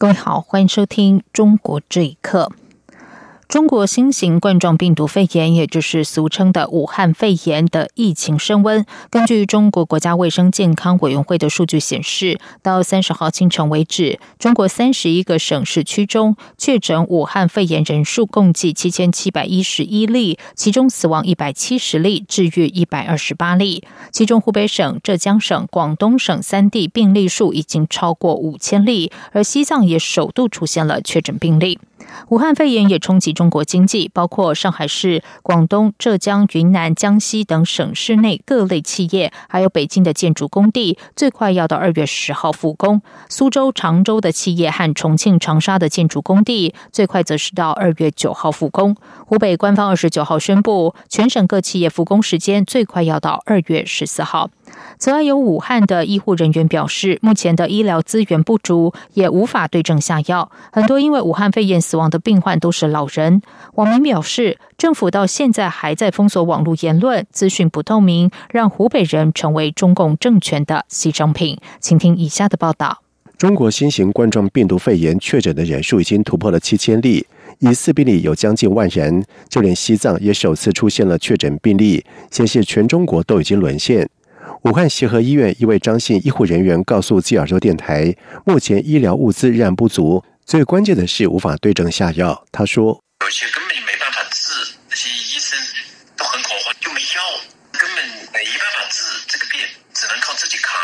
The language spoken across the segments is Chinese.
各位好，欢迎收听《中国这一刻》。中国新型冠状病毒肺炎，也就是俗称的武汉肺炎的疫情升温。根据中国国家卫生健康委员会的数据显示，到三十号清晨为止，中国三十一个省市区中确诊武汉肺炎人数共计七千七百一十一例，其中死亡一百七十例，治愈一百二十八例。其中湖北省、浙江省、广东省三地病例数已经超过五千例，而西藏也首度出现了确诊病例。武汉肺炎也冲击中国经济，包括上海市、广东、浙江、云南、江西等省市内各类企业，还有北京的建筑工地，最快要到二月十号复工；苏州、常州的企业和重庆、长沙的建筑工地，最快则是到二月九号复工。湖北官方二十九号宣布，全省各企业复工时间最快要到二月十四号。此外，有武汉的医护人员表示，目前的医疗资源不足，也无法对症下药。很多因为武汉肺炎死亡的病患都是老人。网民表示，政府到现在还在封锁网络言论，资讯不透明，让湖北人成为中共政权的牺牲品。请听以下的报道：中国新型冠状病毒肺炎确诊的人数已经突破了七千例，疑似病例有将近万人，就连西藏也首次出现了确诊病例，显示全中国都已经沦陷。武汉协和医院一位张姓医护人员告诉吉尔州电台，目前医疗物资仍然不足，最关键的是无法对症下药。他说：“有些根本就没办法治，那些医生都很恐慌，就没药，根本没办法治这个病，只能靠自己扛。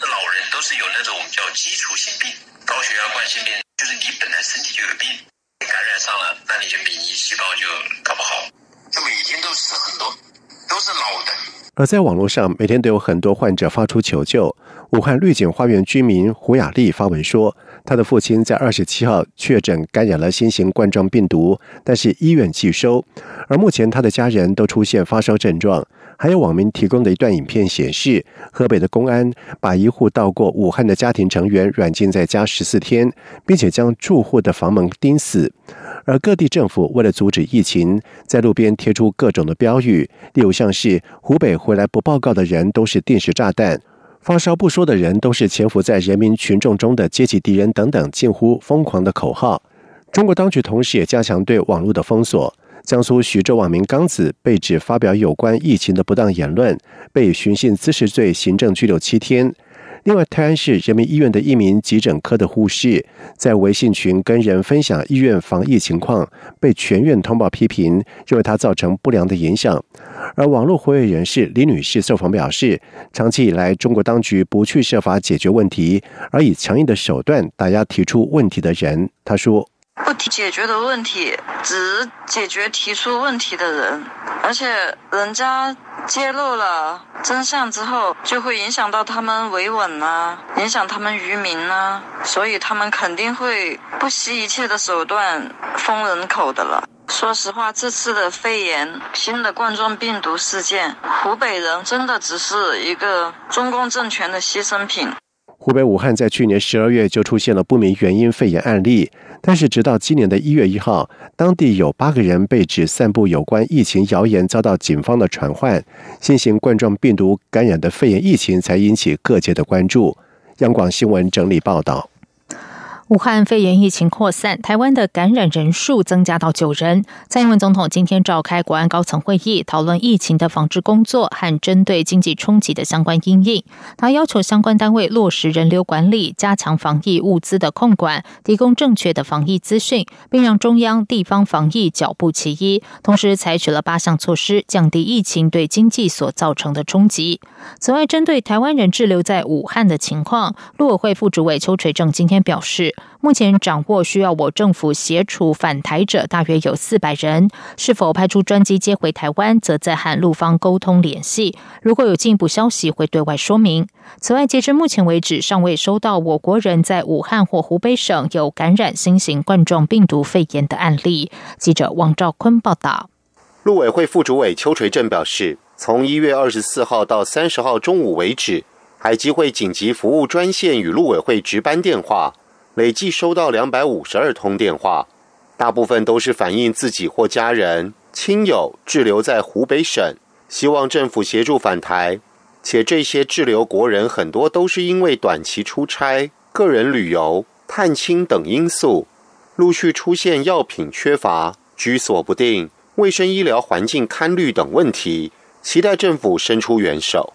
老人都是有那种叫基础性病，高血压、冠心病，就是你本来身体就有病，感染上了，那你就免疫细胞就搞不好，就每天都死很多，都是老的。”而在网络上，每天都有很多患者发出求救。武汉绿景花园居民胡雅丽发文说，她的父亲在二十七号确诊感染了新型冠状病毒，但是医院拒收。而目前她的家人都出现发烧症状。还有网民提供的一段影片显示，河北的公安把一户到过武汉的家庭成员软禁在家十四天，并且将住户的房门钉死。而各地政府为了阻止疫情，在路边贴出各种的标语，例如像是“湖北回来不报告的人都是定时炸弹”，“发烧不说的人都是潜伏在人民群众中的阶级敌人”等等近乎疯狂的口号。中国当局同时也加强对网络的封锁。江苏徐州网民刚子被指发表有关疫情的不当言论，被寻衅滋事罪行政拘留七天。另外，泰安市人民医院的一名急诊科的护士在微信群跟人分享医院防疫情况，被全院通报批评，认为他造成不良的影响。而网络活跃人士李女士受访表示，长期以来中国当局不去设法解决问题，而以强硬的手段打压提出问题的人。她说。不提解决的问题，只解决提出问题的人，而且人家揭露了真相之后，就会影响到他们维稳啊，影响他们渔民啊，所以他们肯定会不惜一切的手段封人口的了。说实话，这次的肺炎新的冠状病毒事件，湖北人真的只是一个中共政权的牺牲品。湖北武汉在去年十二月就出现了不明原因肺炎案例，但是直到今年的一月一号，当地有八个人被指散布有关疫情谣言，遭到警方的传唤，新型冠状病毒感染的肺炎疫情才引起各界的关注。央广新闻整理报道。武汉肺炎疫情扩散，台湾的感染人数增加到九人。蔡英文总统今天召开国安高层会议，讨论疫情的防治工作和针对经济冲击的相关应应。他要求相关单位落实人流管理，加强防疫物资的控管，提供正确的防疫资讯，并让中央地方防疫脚步齐一。同时，采取了八项措施，降低疫情对经济所造成的冲击。此外，针对台湾人滞留在武汉的情况，陆委会副主委邱垂正今天表示。目前掌握需要我政府协处返台者大约有四百人，是否派出专机接回台湾，则在和陆方沟通联系。如果有进一步消息，会对外说明。此外，截至目前为止，尚未收到我国人在武汉或湖北省有感染新型冠状病毒肺炎的案例。记者王兆坤报道。陆委会副主委邱垂正表示，从一月二十四号到三十号中午为止。海基会紧急服务专线与陆委会值班电话累计收到两百五十二通电话，大部分都是反映自己或家人、亲友滞留在湖北省，希望政府协助返台。且这些滞留国人很多都是因为短期出差、个人旅游、探亲等因素，陆续出现药品缺乏、居所不定、卫生医疗环境堪虑等问题，期待政府伸出援手。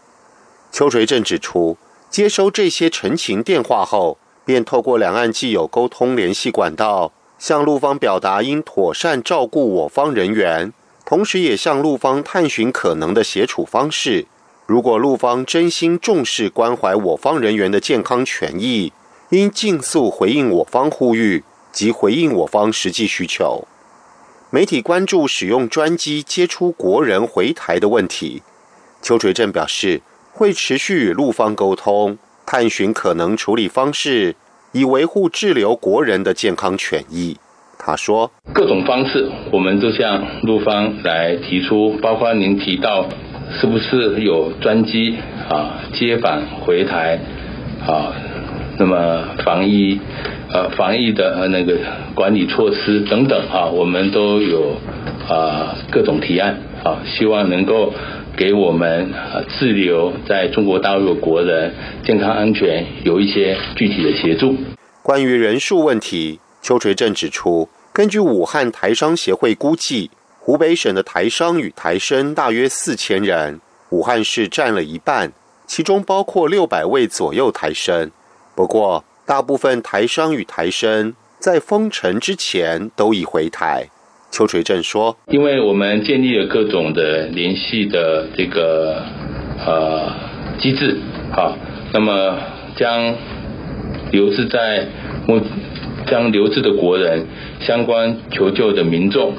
邱垂正指出，接收这些陈情电话后，便透过两岸既有沟通联系管道，向陆方表达应妥善照顾我方人员，同时也向陆方探寻可能的协处方式。如果陆方真心重视关怀我方人员的健康权益，应尽速回应我方呼吁及回应我方实际需求。媒体关注使用专机接出国人回台的问题，邱垂正表示。会持续与陆方沟通，探寻可能处理方式，以维护滞留国人的健康权益。他说：“各种方式，我们都向陆方来提出，包括您提到，是不是有专机啊接返回台啊？那么防疫呃防疫的那个管理措施等等啊，我们都有啊各种提案啊，希望能够。”给我们呃滞留在中国大陆的国人健康安全有一些具体的协助。关于人数问题，邱垂正指出，根据武汉台商协会估计，湖北省的台商与台生大约四千人，武汉市占了一半，其中包括六百位左右台生。不过，大部分台商与台生在封城之前都已回台。邱垂正说：“因为我们建立了各种的联系的这个呃机制，好，那么将留置在目将留置的国人、相关求救的民众，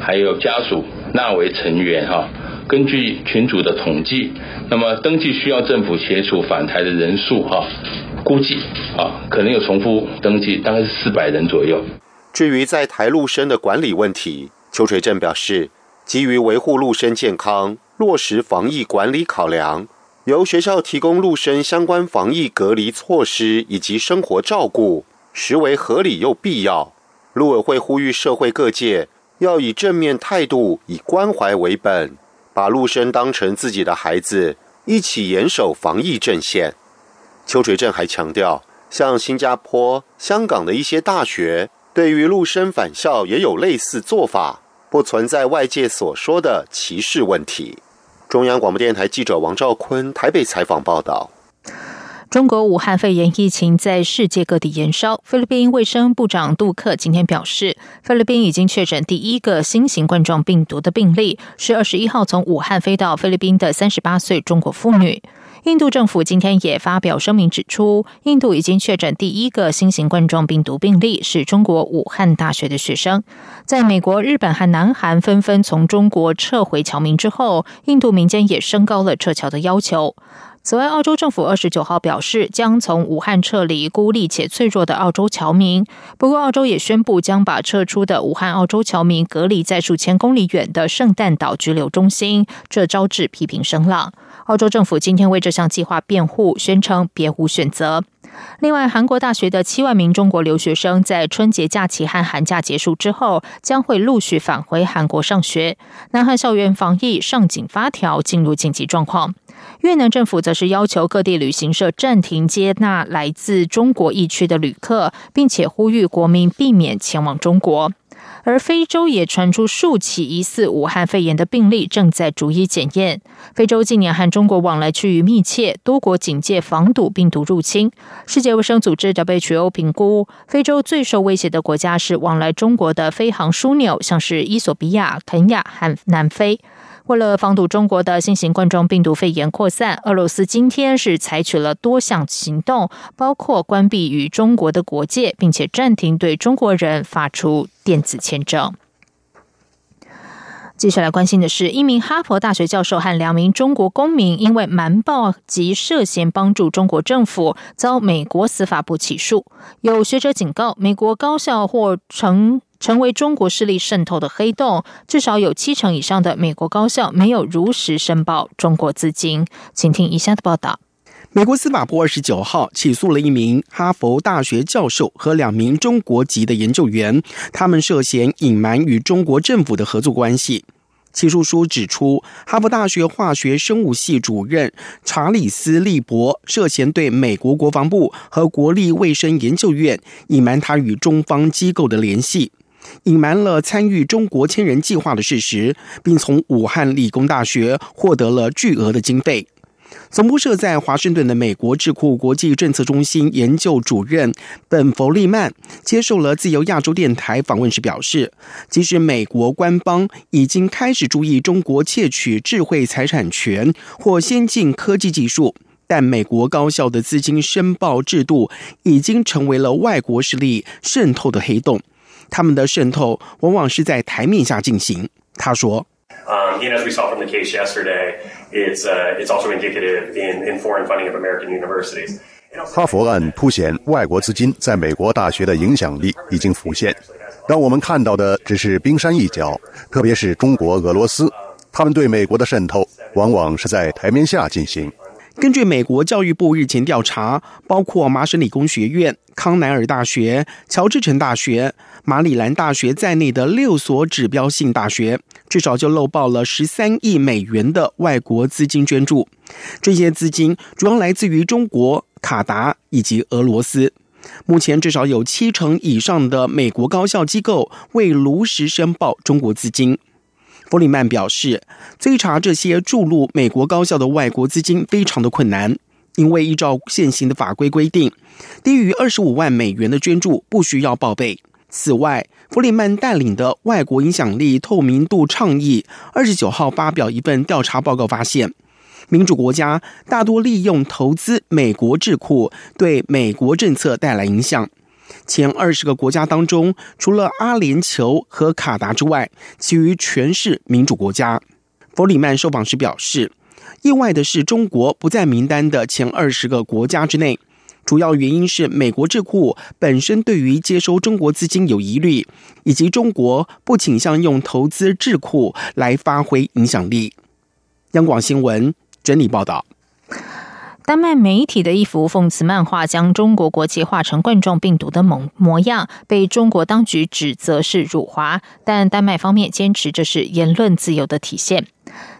还有家属纳为成员哈。根据群组的统计，那么登记需要政府协助返台的人数哈，估计啊可能有重复登记，大概是四百人左右。”至于在台陆生的管理问题，邱垂正表示，基于维护陆生健康、落实防疫管理考量，由学校提供陆生相关防疫隔离措施以及生活照顾，实为合理又必要。陆委会呼吁社会各界要以正面态度，以关怀为本，把陆生当成自己的孩子，一起严守防疫阵线。邱垂正还强调，像新加坡、香港的一些大学。对于陆生返校也有类似做法，不存在外界所说的歧视问题。中央广播电台记者王兆坤台北采访报道：中国武汉肺炎疫情在世界各地延烧。菲律宾卫生部长杜克今天表示，菲律宾已经确诊第一个新型冠状病毒的病例，是二十一号从武汉飞到菲律宾的三十八岁中国妇女。印度政府今天也发表声明，指出印度已经确诊第一个新型冠状病毒病例，是中国武汉大学的学生。在美国、日本和南韩纷纷从中国撤回侨民之后，印度民间也升高了撤侨的要求。此外，澳洲政府二十九号表示，将从武汉撤离孤立且脆弱的澳洲侨民。不过，澳洲也宣布将把撤出的武汉澳洲侨民隔离在数千公里远的圣诞岛拘留中心，这招致批评声浪。澳洲政府今天为这项计划辩护，宣称别无选择。另外，韩国大学的七万名中国留学生在春节假期和寒假结束之后，将会陆续返回韩国上学。南韩校园防疫上紧发条，进入紧急状况。越南政府则是要求各地旅行社暂停接纳来自中国疫区的旅客，并且呼吁国民避免前往中国。而非洲也传出数起疑似武汉肺炎的病例，正在逐一检验。非洲近年和中国往来趋于密切，多国警戒防堵病毒入侵。世界卫生组织 WHO 评估，非洲最受威胁的国家是往来中国的飞航枢纽，像是伊索比亚、肯亚和南非。为了防堵中国的新型冠状病毒肺炎扩散，俄罗斯今天是采取了多项行动，包括关闭与中国的国界，并且暂停对中国人发出电子签证。接下来关心的是，一名哈佛大学教授和两名中国公民因为瞒报及涉嫌帮助中国政府，遭美国司法部起诉。有学者警告，美国高校或成。成为中国势力渗透的黑洞，至少有七成以上的美国高校没有如实申报中国资金。请听以下的报道：美国司法部二十九号起诉了一名哈佛大学教授和两名中国籍的研究员，他们涉嫌隐瞒与中国政府的合作关系。起诉书指出，哈佛大学化学生物系主任查理斯·利伯涉嫌对美国国防部和国立卫生研究院隐瞒他与中方机构的联系。隐瞒了参与中国千人计划的事实，并从武汉理工大学获得了巨额的经费。总部设在华盛顿的美国智库国际政策中心研究主任本·弗利曼接受了自由亚洲电台访问时表示，即使美国官方已经开始注意中国窃取智慧财产权或先进科技技术，但美国高校的资金申报制度已经成为了外国势力渗透的黑洞。他们的渗透往往是在台面下进行，他说。Um, and as we saw from the case yesterday, it's uh, it's also indicative in in foreign funding of American universities. 哈佛案凸显外国资金在美国大学的影响力已经浮现，让我们看到的只是冰山一角，特别是中国、俄罗斯，他们对美国的渗透往往是在台面下进行。根据美国教育部日前调查，包括麻省理工学院、康奈尔大学、乔治城大学、马里兰大学在内的六所指标性大学，至少就漏报了十三亿美元的外国资金捐助。这些资金主要来自于中国、卡达以及俄罗斯。目前至少有七成以上的美国高校机构未如实申报中国资金。弗里曼表示，追查这些注入美国高校的外国资金非常的困难，因为依照现行的法规规定，低于二十五万美元的捐助不需要报备。此外，弗里曼带领的外国影响力透明度倡议二十九号发表一份调查报告，发现民主国家大多利用投资美国智库对美国政策带来影响。前二十个国家当中，除了阿联酋和卡达之外，其余全是民主国家。弗里曼受访时表示，意外的是，中国不在名单的前二十个国家之内。主要原因是美国智库本身对于接收中国资金有疑虑，以及中国不倾向用投资智库来发挥影响力。央广新闻整理报道。丹麦媒体的一幅讽刺漫画，将中国国旗画成冠状病毒的模模样，被中国当局指责是辱华，但丹麦方面坚持这是言论自由的体现。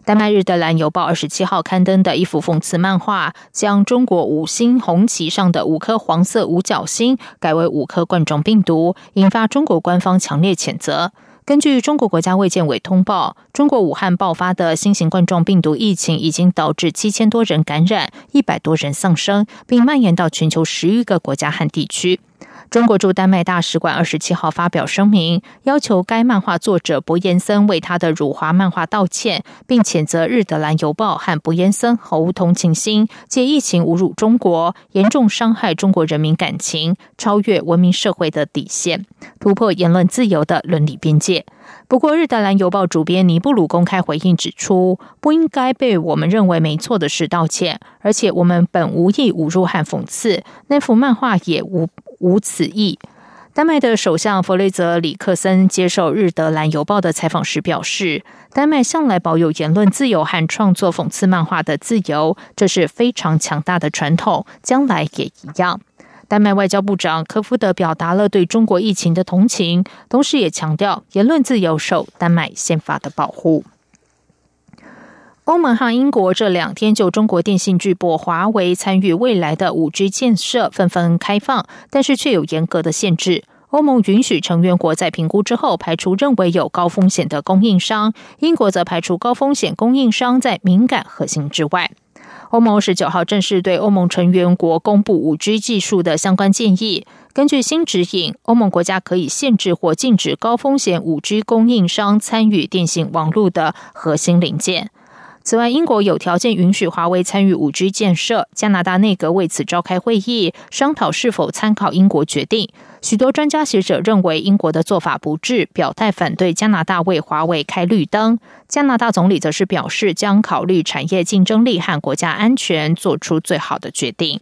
丹麦日德兰邮报二十七号刊登的一幅讽刺漫画，将中国五星红旗上的五颗黄色五角星改为五颗冠状病毒，引发中国官方强烈谴责。根据中国国家卫健委通报，中国武汉爆发的新型冠状病毒疫情已经导致七千多人感染，一百多人丧生，并蔓延到全球十余个国家和地区。中国驻丹麦大使馆二十七号发表声明，要求该漫画作者博彦森为他的辱华漫画道歉，并谴责日德兰邮报和博彦森毫无同情心，借疫情侮辱中国，严重伤害中国人民感情，超越文明社会的底线，突破言论自由的伦理边界。不过，日德兰邮报主编尼布鲁公开回应指出，不应该被我们认为没错的事道歉，而且我们本无意侮辱和讽刺，那幅漫画也无。无此意。丹麦的首相弗雷泽里克森接受日德兰邮报的采访时表示，丹麦向来保有言论自由和创作讽刺漫画的自由，这是非常强大的传统，将来也一样。丹麦外交部长科夫德表达了对中国疫情的同情，同时也强调言论自由受丹麦宪法的保护。欧盟和英国这两天就中国电信巨擘华为参与未来的五 G 建设纷纷开放，但是却有严格的限制。欧盟允许成员国在评估之后排除认为有高风险的供应商，英国则排除高风险供应商在敏感核心之外。欧盟十九号正式对欧盟成员国公布五 G 技术的相关建议。根据新指引，欧盟国家可以限制或禁止高风险五 G 供应商参与电信网络的核心零件。此外，英国有条件允许华为参与五 G 建设。加拿大内阁为此召开会议，商讨是否参考英国决定。许多专家学者认为英国的做法不智，表态反对加拿大为华为开绿灯。加拿大总理则是表示，将考虑产业竞争力和国家安全，做出最好的决定。